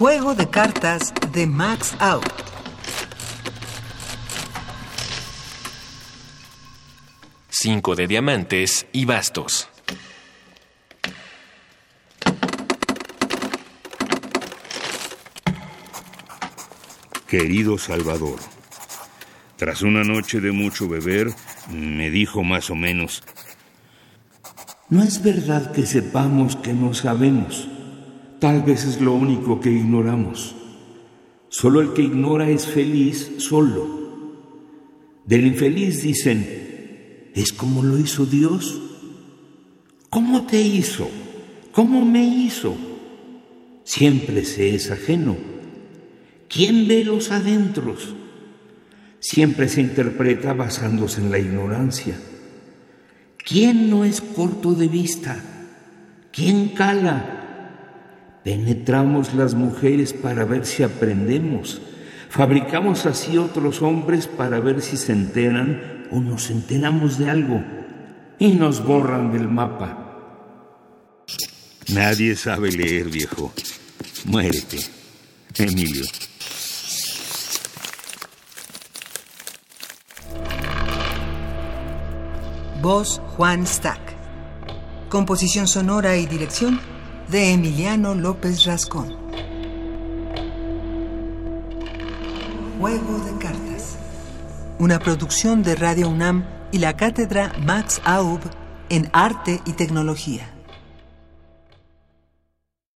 Juego de cartas de Max Out. Cinco de diamantes y bastos. Querido Salvador, tras una noche de mucho beber, me dijo más o menos, no es verdad que sepamos que no sabemos. Tal vez es lo único que ignoramos. Solo el que ignora es feliz solo. Del infeliz dicen, es como lo hizo Dios. ¿Cómo te hizo? ¿Cómo me hizo? Siempre se es ajeno. ¿Quién ve los adentros? Siempre se interpreta basándose en la ignorancia. ¿Quién no es corto de vista? ¿Quién cala? Penetramos las mujeres para ver si aprendemos. Fabricamos así otros hombres para ver si se enteran o nos enteramos de algo y nos borran del mapa. Nadie sabe leer, viejo. Muérete, Emilio. Voz Juan Stack. Composición sonora y dirección de Emiliano López Rascón. Juego de cartas. Una producción de Radio UNAM y la cátedra Max Aub en Arte y Tecnología.